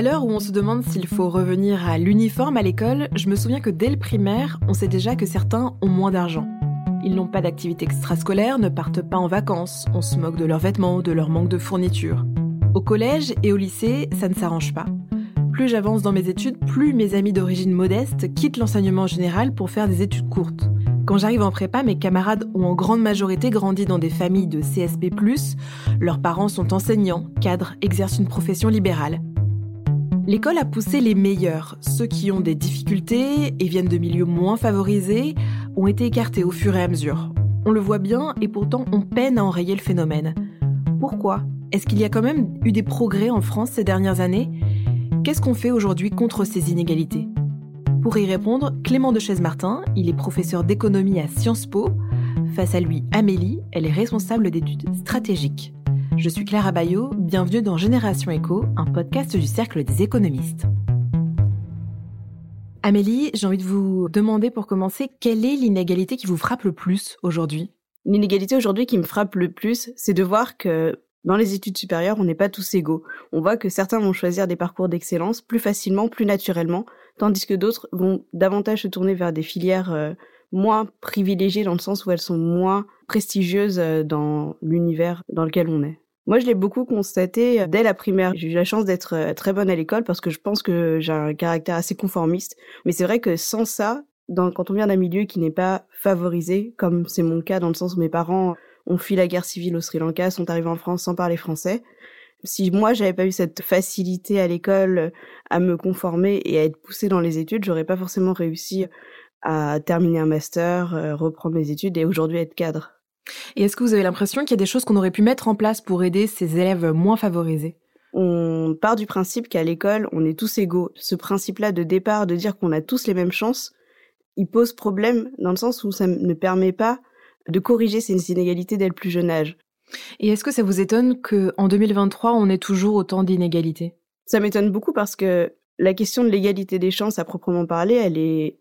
À l'heure où on se demande s'il faut revenir à l'uniforme à l'école, je me souviens que dès le primaire, on sait déjà que certains ont moins d'argent. Ils n'ont pas d'activité extrascolaire, ne partent pas en vacances, on se moque de leurs vêtements, de leur manque de fournitures. Au collège et au lycée, ça ne s'arrange pas. Plus j'avance dans mes études, plus mes amis d'origine modeste quittent l'enseignement général pour faire des études courtes. Quand j'arrive en prépa, mes camarades ont en grande majorité grandi dans des familles de CSP+, leurs parents sont enseignants, cadres, exercent une profession libérale. L'école a poussé les meilleurs, ceux qui ont des difficultés et viennent de milieux moins favorisés, ont été écartés au fur et à mesure. On le voit bien et pourtant on peine à enrayer le phénomène. Pourquoi? Est-ce qu'il y a quand même eu des progrès en France ces dernières années? Qu'est-ce qu'on fait aujourd'hui contre ces inégalités? Pour y répondre, Clément de Chaise-Martin, il est professeur d'économie à Sciences Po. Face à lui, Amélie, elle est responsable d'études stratégiques. Je suis Clara Bayot, bienvenue dans Génération Éco, un podcast du Cercle des économistes. Amélie, j'ai envie de vous demander pour commencer, quelle est l'inégalité qui vous frappe le plus aujourd'hui? L'inégalité aujourd'hui qui me frappe le plus, c'est de voir que dans les études supérieures, on n'est pas tous égaux. On voit que certains vont choisir des parcours d'excellence plus facilement, plus naturellement, tandis que d'autres vont davantage se tourner vers des filières euh, moins privilégiées dans le sens où elles sont moins prestigieuses euh, dans l'univers dans lequel on est. Moi, je l'ai beaucoup constaté euh, dès la primaire. J'ai eu la chance d'être euh, très bonne à l'école parce que je pense que j'ai un caractère assez conformiste. Mais c'est vrai que sans ça, quand on vient d'un milieu qui n'est pas favorisé, comme c'est mon cas dans le sens où mes parents ont fui la guerre civile au Sri Lanka, sont arrivés en France sans parler français. Si moi j'avais pas eu cette facilité à l'école à me conformer et à être poussée dans les études, j'aurais pas forcément réussi à terminer un master, reprendre mes études et aujourd'hui être cadre. Et est-ce que vous avez l'impression qu'il y a des choses qu'on aurait pu mettre en place pour aider ces élèves moins favorisés? On part du principe qu'à l'école, on est tous égaux. Ce principe-là de départ, de dire qu'on a tous les mêmes chances, il pose problème dans le sens où ça ne permet pas de corriger ces inégalités dès le plus jeune âge. Et est-ce que ça vous étonne qu'en 2023, on ait toujours autant d'inégalités? Ça m'étonne beaucoup parce que la question de l'égalité des chances à proprement parler, elle est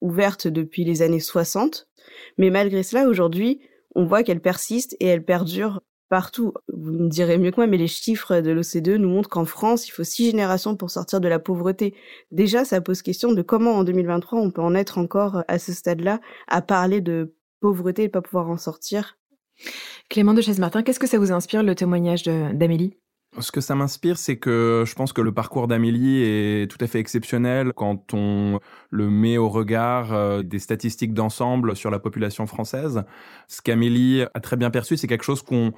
ouverte depuis les années 60. Mais malgré cela, aujourd'hui, on voit qu'elle persiste et elle perdure partout. Vous me direz mieux que moi, mais les chiffres de l'OCDE nous montrent qu'en France, il faut six générations pour sortir de la pauvreté. Déjà, ça pose question de comment en 2023 on peut en être encore à ce stade-là, à parler de pauvreté et pas pouvoir en sortir. Clément de Chaise-Martin, qu'est-ce que ça vous inspire le témoignage d'Amélie? Ce que ça m'inspire, c'est que je pense que le parcours d'Amélie est tout à fait exceptionnel quand on le met au regard euh, des statistiques d'ensemble sur la population française. Ce qu'Amélie a très bien perçu, c'est quelque chose qu'on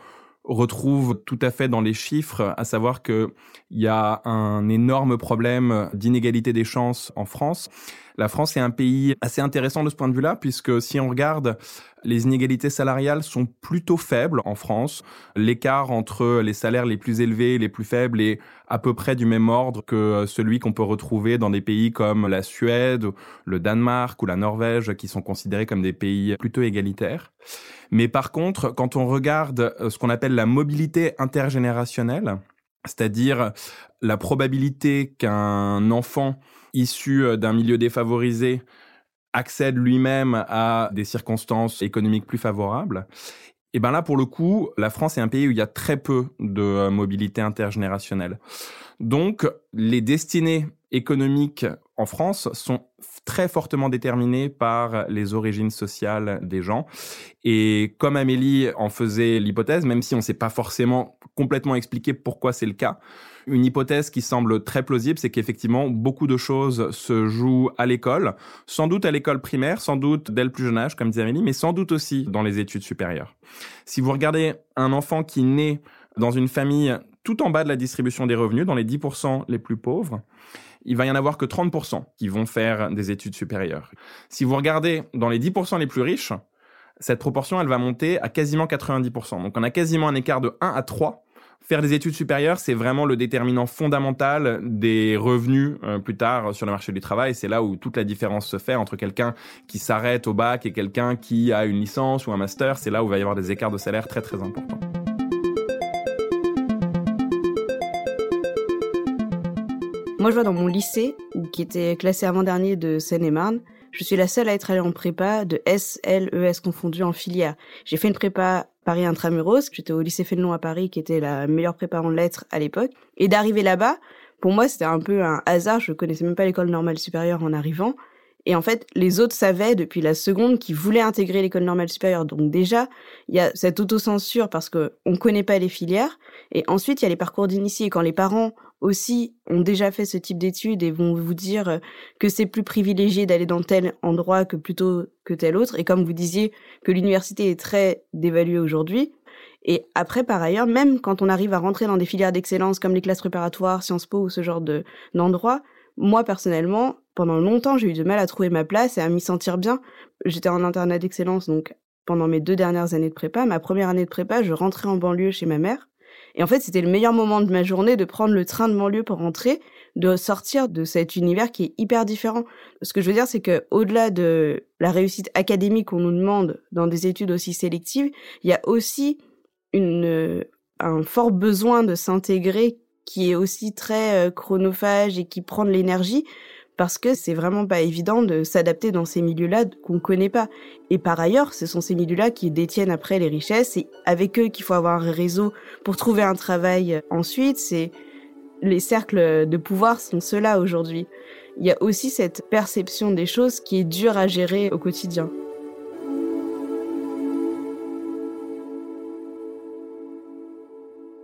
retrouve tout à fait dans les chiffres, à savoir qu'il y a un énorme problème d'inégalité des chances en France. La France est un pays assez intéressant de ce point de vue-là, puisque si on regarde, les inégalités salariales sont plutôt faibles en France. L'écart entre les salaires les plus élevés et les plus faibles est à peu près du même ordre que celui qu'on peut retrouver dans des pays comme la Suède, le Danemark ou la Norvège, qui sont considérés comme des pays plutôt égalitaires. Mais par contre, quand on regarde ce qu'on appelle la mobilité intergénérationnelle, c'est-à-dire la probabilité qu'un enfant issu euh, d'un milieu défavorisé accède lui-même à des circonstances économiques plus favorables. Et ben là, pour le coup, la France est un pays où il y a très peu de euh, mobilité intergénérationnelle. Donc, les destinées économiques en France sont très fortement déterminées par les origines sociales des gens. Et comme Amélie en faisait l'hypothèse, même si on ne sait pas forcément complètement expliquer pourquoi c'est le cas, une hypothèse qui semble très plausible, c'est qu'effectivement, beaucoup de choses se jouent à l'école, sans doute à l'école primaire, sans doute dès le plus jeune âge, comme disait Amélie, mais sans doute aussi dans les études supérieures. Si vous regardez un enfant qui naît dans une famille tout en bas de la distribution des revenus, dans les 10% les plus pauvres, il va y en avoir que 30% qui vont faire des études supérieures. Si vous regardez dans les 10% les plus riches, cette proportion, elle va monter à quasiment 90%. Donc on a quasiment un écart de 1 à 3 faire des études supérieures, c'est vraiment le déterminant fondamental des revenus euh, plus tard sur le marché du travail. C'est là où toute la différence se fait entre quelqu'un qui s'arrête au bac et quelqu'un qui a une licence ou un master. C'est là où il va y avoir des écarts de salaire très très importants. Moi, je vois dans mon lycée, qui était classé avant-dernier de Seine-et-Marne, je suis la seule à être allée en prépa de S, L, E, S confondu en filière. J'ai fait une prépa Paris Intramuros, j'étais au lycée Fénelon à Paris, qui était la meilleure prépa en lettres à l'époque. Et d'arriver là-bas, Pour moi, c'était un peu un hasard. Je connaissais même pas l'école normale supérieure en arrivant. Et en fait, les autres savaient depuis la seconde qu'ils voulaient intégrer l'école normale supérieure. Donc déjà, il y a cette autocensure parce que on connaît pas les filières. Et ensuite, il y a les parcours d'initiés. Quand les parents aussi ont déjà fait ce type d'études et vont vous dire que c'est plus privilégié d'aller dans tel endroit que plutôt que tel autre. Et comme vous disiez que l'université est très dévaluée aujourd'hui. Et après, par ailleurs, même quand on arrive à rentrer dans des filières d'excellence comme les classes préparatoires, Sciences Po ou ce genre de d'endroits, moi personnellement, pendant longtemps, j'ai eu du mal à trouver ma place et à m'y sentir bien. J'étais en internat d'excellence, donc pendant mes deux dernières années de prépa. Ma première année de prépa, je rentrais en banlieue chez ma mère. Et en fait, c'était le meilleur moment de ma journée de prendre le train de banlieue pour rentrer, de sortir de cet univers qui est hyper différent. Ce que je veux dire, c'est que au-delà de la réussite académique qu'on nous demande dans des études aussi sélectives, il y a aussi une, un fort besoin de s'intégrer qui est aussi très euh, chronophage et qui prend de l'énergie parce que c'est vraiment pas évident de s'adapter dans ces milieux-là qu'on connaît pas. Et par ailleurs, ce sont ces milieux-là qui détiennent après les richesses et avec eux qu'il faut avoir un réseau pour trouver un travail ensuite. C'est les cercles de pouvoir sont ceux-là aujourd'hui. Il y a aussi cette perception des choses qui est dure à gérer au quotidien.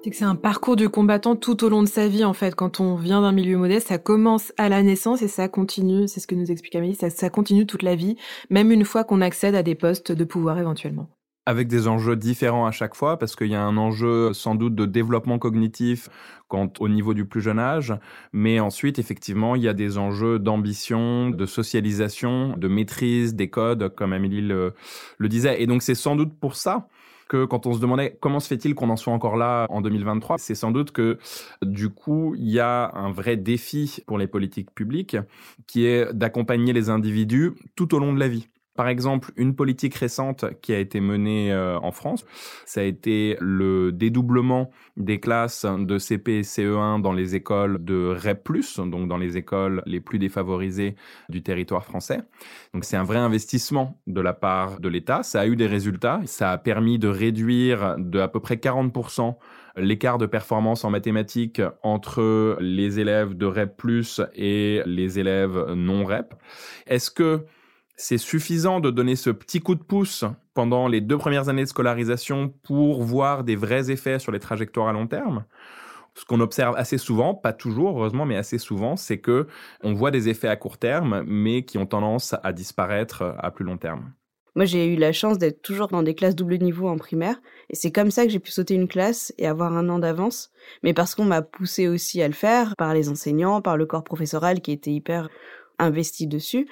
C'est que c'est un parcours du combattant tout au long de sa vie, en fait. Quand on vient d'un milieu modeste, ça commence à la naissance et ça continue, c'est ce que nous explique Amélie, ça, continue toute la vie, même une fois qu'on accède à des postes de pouvoir éventuellement avec des enjeux différents à chaque fois, parce qu'il y a un enjeu sans doute de développement cognitif au niveau du plus jeune âge, mais ensuite, effectivement, il y a des enjeux d'ambition, de socialisation, de maîtrise des codes, comme Amélie le disait. Et donc, c'est sans doute pour ça que quand on se demandait comment se fait-il qu'on en soit encore là en 2023, c'est sans doute que du coup, il y a un vrai défi pour les politiques publiques qui est d'accompagner les individus tout au long de la vie. Par exemple, une politique récente qui a été menée euh, en France, ça a été le dédoublement des classes de CP et CE1 dans les écoles de REP+, donc dans les écoles les plus défavorisées du territoire français. Donc c'est un vrai investissement de la part de l'État. Ça a eu des résultats. Ça a permis de réduire de à peu près 40% l'écart de performance en mathématiques entre les élèves de REP+, et les élèves non REP. Est-ce que c'est suffisant de donner ce petit coup de pouce pendant les deux premières années de scolarisation pour voir des vrais effets sur les trajectoires à long terme? Ce qu'on observe assez souvent, pas toujours heureusement, mais assez souvent, c'est que on voit des effets à court terme, mais qui ont tendance à disparaître à plus long terme. Moi, j'ai eu la chance d'être toujours dans des classes double niveau en primaire, et c'est comme ça que j'ai pu sauter une classe et avoir un an d'avance, mais parce qu'on m'a poussé aussi à le faire par les enseignants, par le corps professoral qui était hyper investi dessus.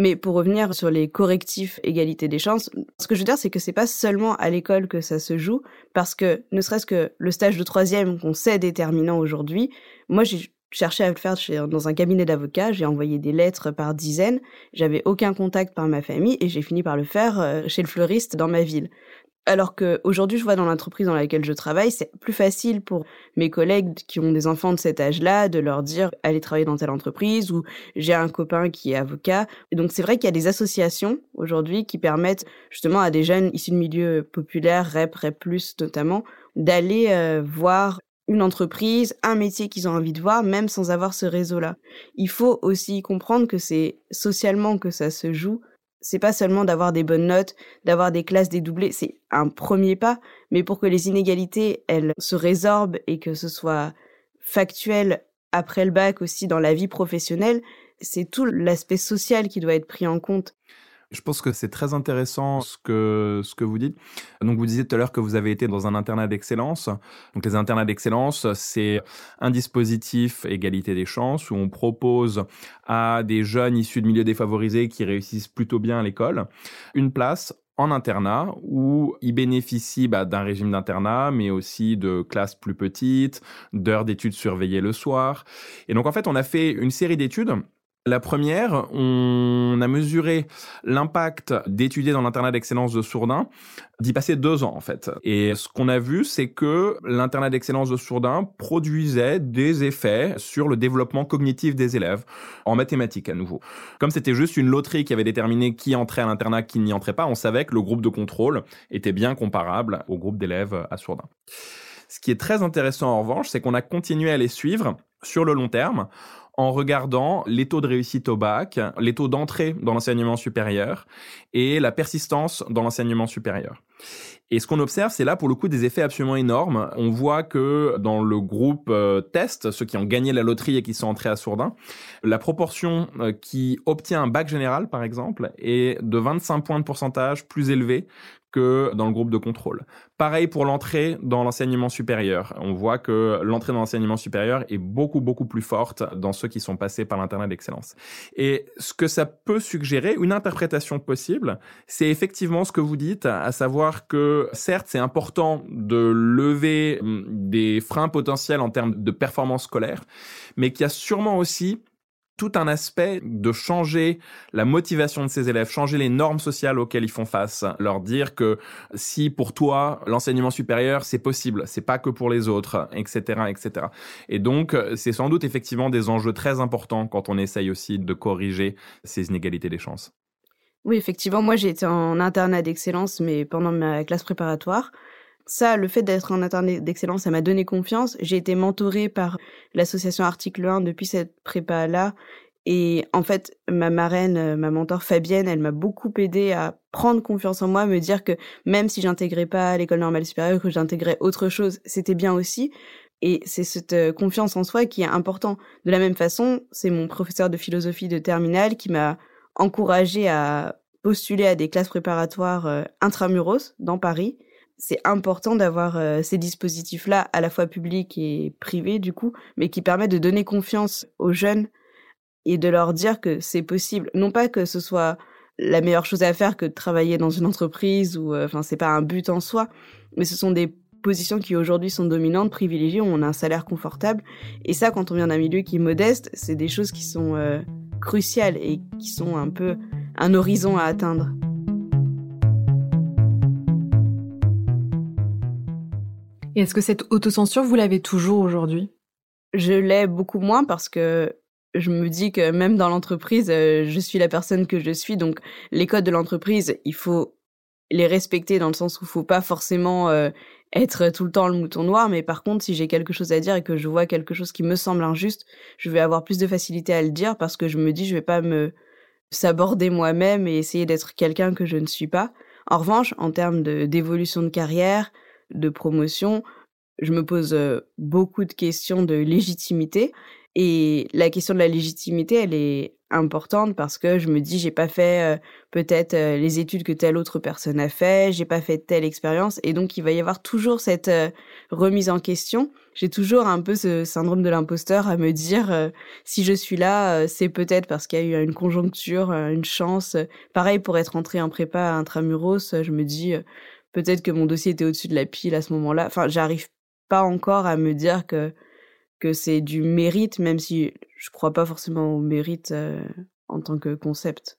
Mais pour revenir sur les correctifs égalité des chances, ce que je veux dire, c'est que c'est pas seulement à l'école que ça se joue, parce que ne serait-ce que le stage de troisième qu'on sait déterminant aujourd'hui, moi j'ai cherché à le faire dans un cabinet d'avocats, j'ai envoyé des lettres par dizaines, j'avais aucun contact par ma famille et j'ai fini par le faire euh, chez le fleuriste dans ma ville. Alors que aujourd'hui, je vois dans l'entreprise dans laquelle je travaille, c'est plus facile pour mes collègues qui ont des enfants de cet âge-là de leur dire allez travailler dans telle entreprise ou j'ai un copain qui est avocat. Et donc c'est vrai qu'il y a des associations aujourd'hui qui permettent justement à des jeunes issus de milieux populaires, REP, REP+, notamment, d'aller euh, voir une entreprise, un métier qu'ils ont envie de voir, même sans avoir ce réseau-là. Il faut aussi comprendre que c'est socialement que ça se joue c'est pas seulement d'avoir des bonnes notes, d'avoir des classes dédoublées, c'est un premier pas, mais pour que les inégalités, elles se résorbent et que ce soit factuel après le bac aussi dans la vie professionnelle, c'est tout l'aspect social qui doit être pris en compte. Je pense que c'est très intéressant ce que, ce que vous dites. Donc, vous disiez tout à l'heure que vous avez été dans un internat d'excellence. Donc, les internats d'excellence, c'est un dispositif égalité des chances où on propose à des jeunes issus de milieux défavorisés qui réussissent plutôt bien à l'école une place en internat où ils bénéficient bah, d'un régime d'internat, mais aussi de classes plus petites, d'heures d'études surveillées le soir. Et donc en fait, on a fait une série d'études la première, on a mesuré l'impact d'étudier dans l'internat d'excellence de Sourdin, d'y passer deux ans en fait. Et ce qu'on a vu, c'est que l'internat d'excellence de Sourdin produisait des effets sur le développement cognitif des élèves, en mathématiques à nouveau. Comme c'était juste une loterie qui avait déterminé qui entrait à l'internat, qui n'y entrait pas, on savait que le groupe de contrôle était bien comparable au groupe d'élèves à Sourdin. Ce qui est très intéressant en revanche, c'est qu'on a continué à les suivre sur le long terme en regardant les taux de réussite au bac, les taux d'entrée dans l'enseignement supérieur et la persistance dans l'enseignement supérieur. Et ce qu'on observe, c'est là pour le coup des effets absolument énormes. On voit que dans le groupe euh, test, ceux qui ont gagné la loterie et qui sont entrés à Sourdin, la proportion euh, qui obtient un bac général, par exemple, est de 25 points de pourcentage plus élevée que dans le groupe de contrôle. Pareil pour l'entrée dans l'enseignement supérieur. On voit que l'entrée dans l'enseignement supérieur est beaucoup, beaucoup plus forte dans ceux qui sont passés par l'internat d'excellence. Et ce que ça peut suggérer, une interprétation possible, c'est effectivement ce que vous dites, à savoir que certes, c'est important de lever hum, des freins potentiels en termes de performance scolaire, mais qu'il y a sûrement aussi tout un aspect de changer la motivation de ces élèves, changer les normes sociales auxquelles ils font face, leur dire que si pour toi l'enseignement supérieur c'est possible, c'est pas que pour les autres, etc., etc. Et donc c'est sans doute effectivement des enjeux très importants quand on essaye aussi de corriger ces inégalités des chances. Oui, effectivement, moi j'ai été en internat d'excellence, mais pendant ma classe préparatoire ça, le fait d'être en internat d'excellence, ça m'a donné confiance. J'ai été mentorée par l'association Article 1 depuis cette prépa-là. Et en fait, ma marraine, euh, ma mentor Fabienne, elle m'a beaucoup aidé à prendre confiance en moi, me dire que même si j'intégrais pas l'école normale supérieure, que j'intégrais autre chose, c'était bien aussi. Et c'est cette euh, confiance en soi qui est important. De la même façon, c'est mon professeur de philosophie de terminale qui m'a encouragé à postuler à des classes préparatoires euh, intramuros dans Paris c'est important d'avoir euh, ces dispositifs-là, à la fois publics et privés du coup, mais qui permettent de donner confiance aux jeunes et de leur dire que c'est possible. Non pas que ce soit la meilleure chose à faire que de travailler dans une entreprise ou, euh, enfin, c'est pas un but en soi, mais ce sont des positions qui aujourd'hui sont dominantes, privilégiées, où on a un salaire confortable. Et ça, quand on vient d'un milieu qui est modeste, c'est des choses qui sont euh, cruciales et qui sont un peu un horizon à atteindre. Est-ce que cette autocensure, vous l'avez toujours aujourd'hui? Je l'ai beaucoup moins parce que je me dis que même dans l'entreprise, euh, je suis la personne que je suis. Donc, les codes de l'entreprise, il faut les respecter dans le sens où il faut pas forcément euh, être tout le temps le mouton noir. Mais par contre, si j'ai quelque chose à dire et que je vois quelque chose qui me semble injuste, je vais avoir plus de facilité à le dire parce que je me dis, je vais pas me s'aborder moi-même et essayer d'être quelqu'un que je ne suis pas. En revanche, en termes d'évolution de carrière, de promotion, je me pose euh, beaucoup de questions de légitimité. Et la question de la légitimité, elle est importante parce que je me dis, j'ai pas fait euh, peut-être euh, les études que telle autre personne a fait, j'ai pas fait telle expérience. Et donc, il va y avoir toujours cette remise en question. J'ai toujours un peu ce syndrome de l'imposteur à me dire, si je suis là, c'est peut-être parce qu'il y a eu une conjoncture, une chance. Pareil, pour être entré en prépa intramuros, je me dis, peut-être que mon dossier était au-dessus de la pile à ce moment-là. Enfin, j'arrive pas encore à me dire que que c'est du mérite, même si je crois pas forcément au mérite euh, en tant que concept.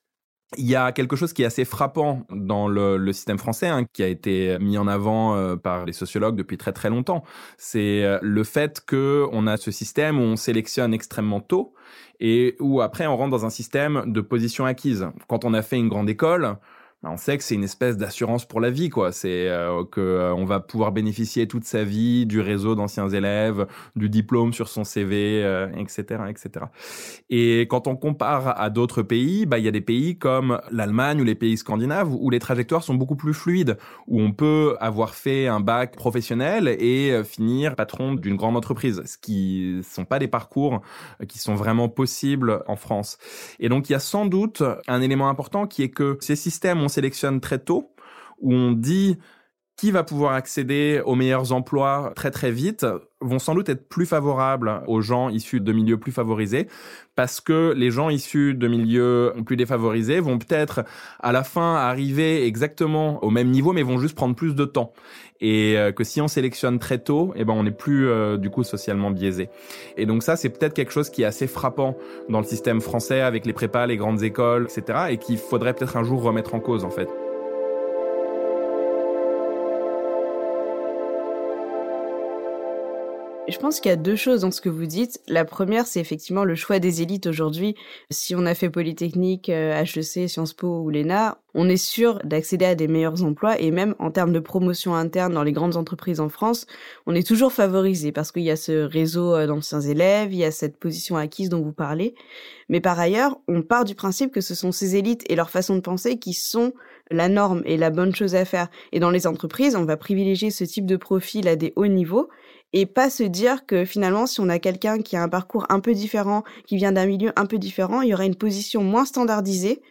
Il y a quelque chose qui est assez frappant dans le, système français, hein, qui a été mis en avant euh, par les sociologues depuis très très longtemps. C'est euh, le fait que on a ce système où on sélectionne extrêmement tôt et où après on rentre dans un système de position acquise. Quand on a fait une grande école, on sait que c'est une espèce d'assurance pour la vie, quoi. C'est euh, que euh, on va pouvoir bénéficier toute sa vie du réseau d'anciens élèves, du diplôme sur son CV, etc., euh, etc. Et quand on compare à d'autres pays, bah il y a des pays comme l'Allemagne ou les pays scandinaves où les trajectoires sont beaucoup plus fluides, où on peut avoir fait un bac professionnel et finir patron d'une grande entreprise, ce qui sont pas des parcours qui sont vraiment possibles en France. Et donc il y a sans doute un élément important qui est que ces systèmes sélectionne très tôt, où on dit qui va pouvoir accéder aux meilleurs emplois très très vite vont sans doute être plus favorables aux gens issus de milieux plus favorisés parce que les gens issus de milieux plus défavorisés vont peut-être à la fin arriver exactement au même niveau mais vont juste prendre plus de temps. Et euh, que si on sélectionne très tôt eh ben on n'est plus euh, du coup socialement biaisé. Et donc ça c'est peut-être quelque chose qui est assez frappant dans le système français avec les prépas les grandes écoles etc et qu'il faudrait peut-être un jour remettre en cause en fait Je pense qu'il y a deux choses dans ce que vous dites. La première, c'est effectivement le choix des élites aujourd'hui. Si on a fait Polytechnique, HEC, euh, Sciences Po ou l'ENA, on est sûr d'accéder à des meilleurs emplois et même en termes de promotion interne dans les grandes entreprises en France, on est toujours favorisé parce qu'il y a ce réseau euh, d'anciens élèves, il y a cette position acquise dont vous parlez. Mais par ailleurs, on part du principe que ce sont ces élites et leur façon de penser qui sont la norme et la bonne chose à faire. Et dans les entreprises, on va privilégier ce type de profil à des hauts niveaux et pas se dire que finalement, si on a quelqu'un qui a un parcours un peu différent, qui vient d'un milieu un peu différent, il y aura une position moins standardisée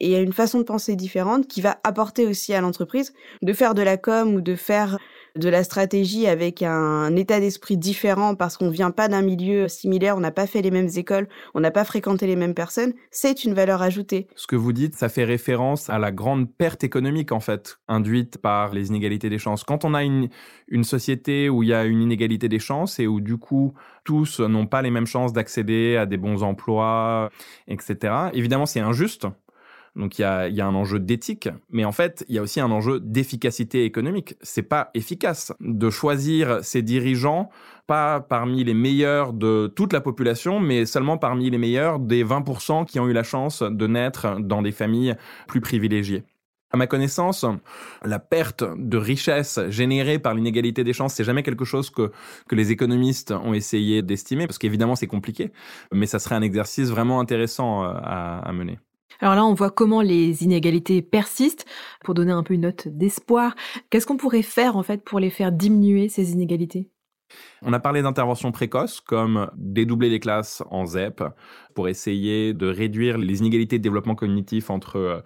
et une façon de penser différente qui va apporter aussi à l'entreprise de faire de la com ou de faire de la stratégie avec un état d'esprit différent parce qu'on vient pas d'un milieu similaire, on n'a pas fait les mêmes écoles, on n'a pas fréquenté les mêmes personnes, c'est une valeur ajoutée. Ce que vous dites, ça fait référence à la grande perte économique en fait induite par les inégalités des chances. Quand on a une, une société où il y a une inégalité des chances et où du coup tous n'ont pas les mêmes chances d'accéder à des bons emplois, etc. Évidemment, c'est injuste donc il y a, y a un enjeu d'éthique, mais en fait, il y a aussi un enjeu d'efficacité économique. C'est pas efficace de choisir ses dirigeants pas parmi les meilleurs de toute la population, mais seulement parmi les meilleurs des 20% qui ont eu la chance de naître dans des familles plus privilégiées. À ma connaissance, la perte de richesse générée par l'inégalité des chances, c'est jamais quelque chose que, que les économistes ont essayé d'estimer, parce qu'évidemment c'est compliqué, mais ça serait un exercice vraiment intéressant euh, à, à mener. Alors là, on voit comment les inégalités persistent. Pour donner un peu une note d'espoir, qu'est-ce qu'on pourrait faire en fait pour les faire diminuer ces inégalités? On a parlé d'interventions précoces comme dédoubler les classes en ZEP pour essayer de réduire les inégalités de développement cognitif entre euh,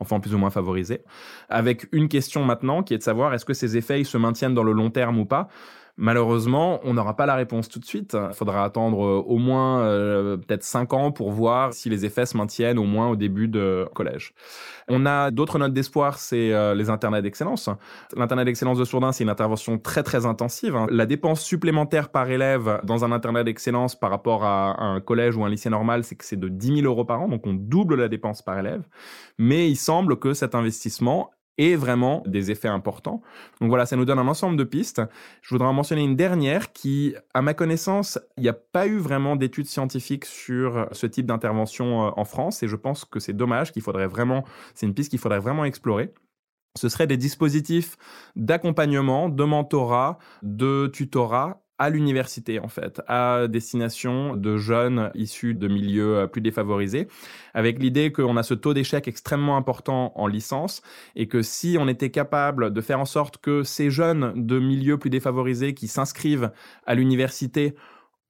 enfants plus ou moins favorisés. Avec une question maintenant qui est de savoir est-ce que ces effets se maintiennent dans le long terme ou pas? Malheureusement, on n'aura pas la réponse tout de suite. Il faudra attendre euh, au moins euh, peut-être cinq ans pour voir si les effets se maintiennent au moins au début de collège. On a d'autres notes d'espoir, c'est euh, les internats d'excellence. L'internat d'excellence de Sourdin, c'est une intervention très très intensive. Hein. La dépense supplémentaire par élève dans un internat d'excellence par rapport à un collège ou un lycée normal, c'est que c'est de 10 000 euros par an, donc on double la dépense par élève. Mais il semble que cet investissement et vraiment des effets importants. Donc voilà, ça nous donne un ensemble de pistes. Je voudrais en mentionner une dernière qui, à ma connaissance, il n'y a pas eu vraiment d'études scientifiques sur ce type d'intervention euh, en France et je pense que c'est dommage qu'il faudrait vraiment, c'est une piste qu'il faudrait vraiment explorer. Ce seraient des dispositifs d'accompagnement, de mentorat, de tutorat à l'université en fait, à destination de jeunes issus de milieux euh, plus défavorisés, avec l'idée qu'on a ce taux d'échec extrêmement important en licence et que si on était capable de faire en sorte que ces jeunes de milieux plus défavorisés qui s'inscrivent à l'université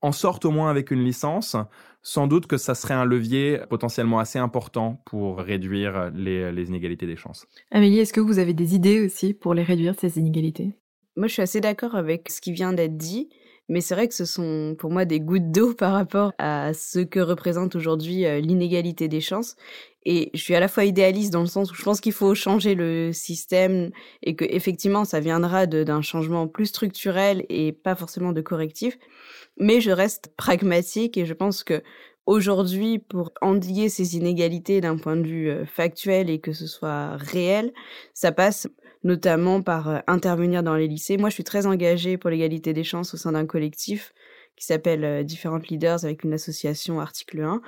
en sortent au moins avec une licence, sans doute que ça serait un levier potentiellement assez important pour réduire les, les inégalités des chances. Amélie, est-ce que vous avez des idées aussi pour les réduire, ces inégalités? Moi, je suis assez d'accord avec ce qui vient d'être dit, mais c'est vrai que ce sont pour moi des gouttes d'eau par rapport à ce que représente aujourd'hui euh, l'inégalité des chances. Et je suis à la fois idéaliste dans le sens où je pense qu'il faut changer le système et que effectivement ça viendra d'un changement plus structurel et pas forcément de correctif. Mais je reste pragmatique et je pense que aujourd'hui, pour endiguer ces inégalités d'un point de vue euh, factuel et que ce soit réel, ça passe notamment par euh, intervenir dans les lycées. Moi, je suis très engagée pour l'égalité des chances au sein d'un collectif qui s'appelle euh, Différentes Leaders avec une association Article 1.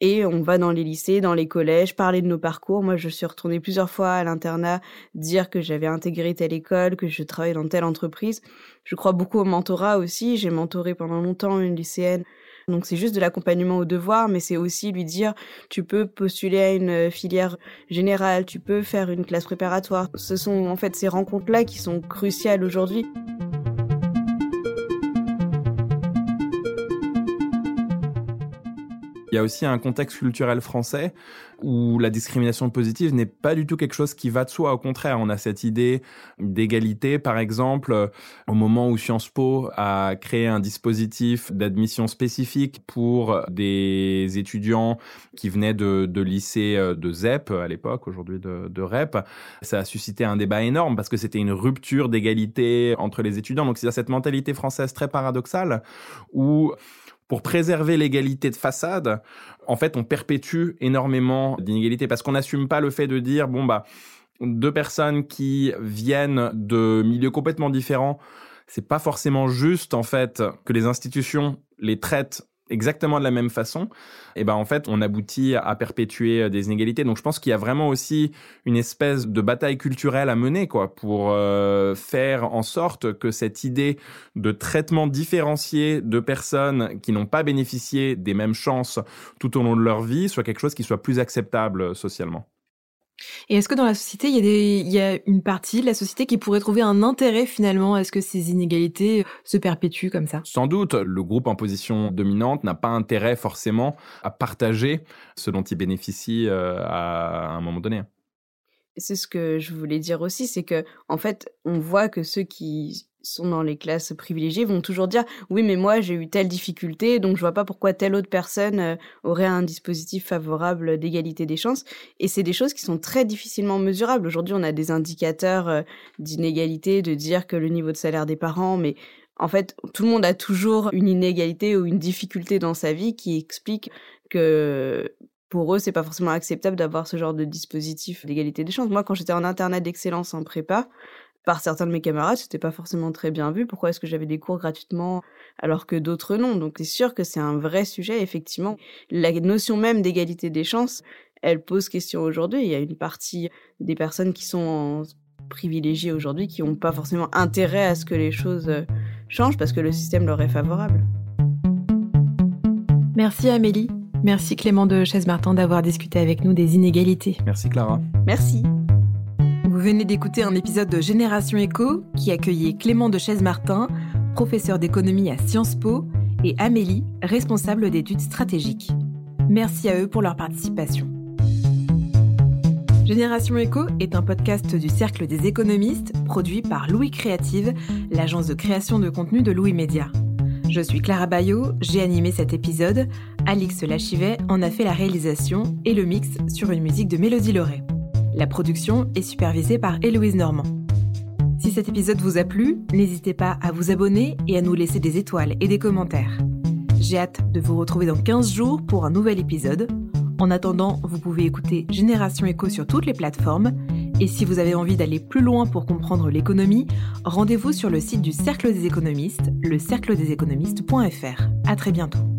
Et on va dans les lycées, dans les collèges, parler de nos parcours. Moi, je suis retournée plusieurs fois à l'internat, dire que j'avais intégré telle école, que je travaillais dans telle entreprise. Je crois beaucoup au mentorat aussi. J'ai mentoré pendant longtemps une lycéenne donc c'est juste de l'accompagnement au devoir, mais c'est aussi lui dire tu peux postuler à une euh, filière générale, tu peux faire une classe préparatoire. Ce sont en fait ces rencontres-là qui sont cruciales aujourd'hui. Il y a aussi un contexte culturel français où la discrimination positive n'est pas du tout quelque chose qui va de soi. Au contraire, on a cette idée d'égalité. Par exemple, au moment où Sciences Po a créé un dispositif d'admission spécifique pour des étudiants qui venaient de, de lycées euh, de ZEP à l'époque, aujourd'hui de, de REP, ça a suscité un débat énorme parce que c'était une rupture d'égalité entre les étudiants. Donc, a cette mentalité française très paradoxale où pour préserver l'égalité de façade, en fait, on perpétue énormément d'inégalités parce qu'on n'assume pas le fait de dire, bon, bah, deux personnes qui viennent de milieux complètement différents, c'est pas forcément juste en fait que les institutions les traitent exactement de la même façon, et eh ben en fait, on aboutit à perpétuer euh, des inégalités. Donc je pense qu'il y a vraiment aussi une espèce de bataille culturelle à mener quoi pour euh, faire en sorte que cette idée de traitement différencié de personnes qui n'ont pas bénéficié des mêmes chances tout au long de leur vie soit quelque chose qui soit plus acceptable socialement. Et est-ce que dans la société, il y, a une partie de la société qui pourrait trouver un intérêt finalement à ce que ces inégalités se perpétuent comme ça? Sans doute, le groupe en position dominante n'a pas intérêt forcément à partager ce dont il bénéficie euh, à un moment donné. C'est ce que je voulais dire aussi, c'est que en fait, on voit que ceux qui sont dans les classes privilégiées vont toujours dire oui mais moi j'ai eu telle difficulté donc je vois pas pourquoi telle autre personne euh, aurait un dispositif favorable d'égalité des chances. Et c'est des choses qui sont très difficilement mesurables. Aujourd'hui on a des indicateurs euh, d'inégalité de dire que le niveau de salaire des parents mais en fait tout le monde a toujours une inégalité ou une difficulté dans sa vie qui explique que pour eux, c'est pas forcément acceptable d'avoir ce genre de dispositif d'égalité des chances. Moi, quand j'étais en internat d'excellence en prépa, par certains de mes camarades, c'était pas forcément très bien vu. Pourquoi est-ce que j'avais des cours gratuitement alors que d'autres non? Donc c'est sûr que c'est un vrai sujet, effectivement. La notion même d'égalité des chances, elle pose question aujourd'hui. Il y a une partie des personnes qui sont privilégiées aujourd'hui qui n'ont pas forcément intérêt à ce que les choses euh, changent parce que le système leur est favorable. Merci Amélie. Merci Clément de Chaise-Martin d'avoir discuté avec nous des inégalités. Merci Clara. Merci. Vous venez d'écouter un épisode de Génération Éco qui accueillait Clément de Chaise-Martin, professeur d'économie à Sciences Po, et Amélie, responsable d'études stratégiques. Merci à eux pour leur participation. Génération Éco est un podcast du Cercle des économistes produit par Louis Créative, l'agence de création de contenu de Louis Média. Je suis Clara Bayot, j'ai animé cet épisode, Alix Lachivet en a fait la réalisation et le mix sur une musique de Mélodie Lauré. La production est supervisée par Héloïse Normand. Si cet épisode vous a plu, n'hésitez pas à vous abonner et à nous laisser des étoiles et des commentaires. J'ai hâte de vous retrouver dans 15 jours pour un nouvel épisode. En attendant, vous pouvez écouter Génération Echo sur toutes les plateformes. Et si vous avez envie d'aller plus loin pour comprendre l'économie, rendez-vous sur le site du Cercle des économistes, le. À très bientôt.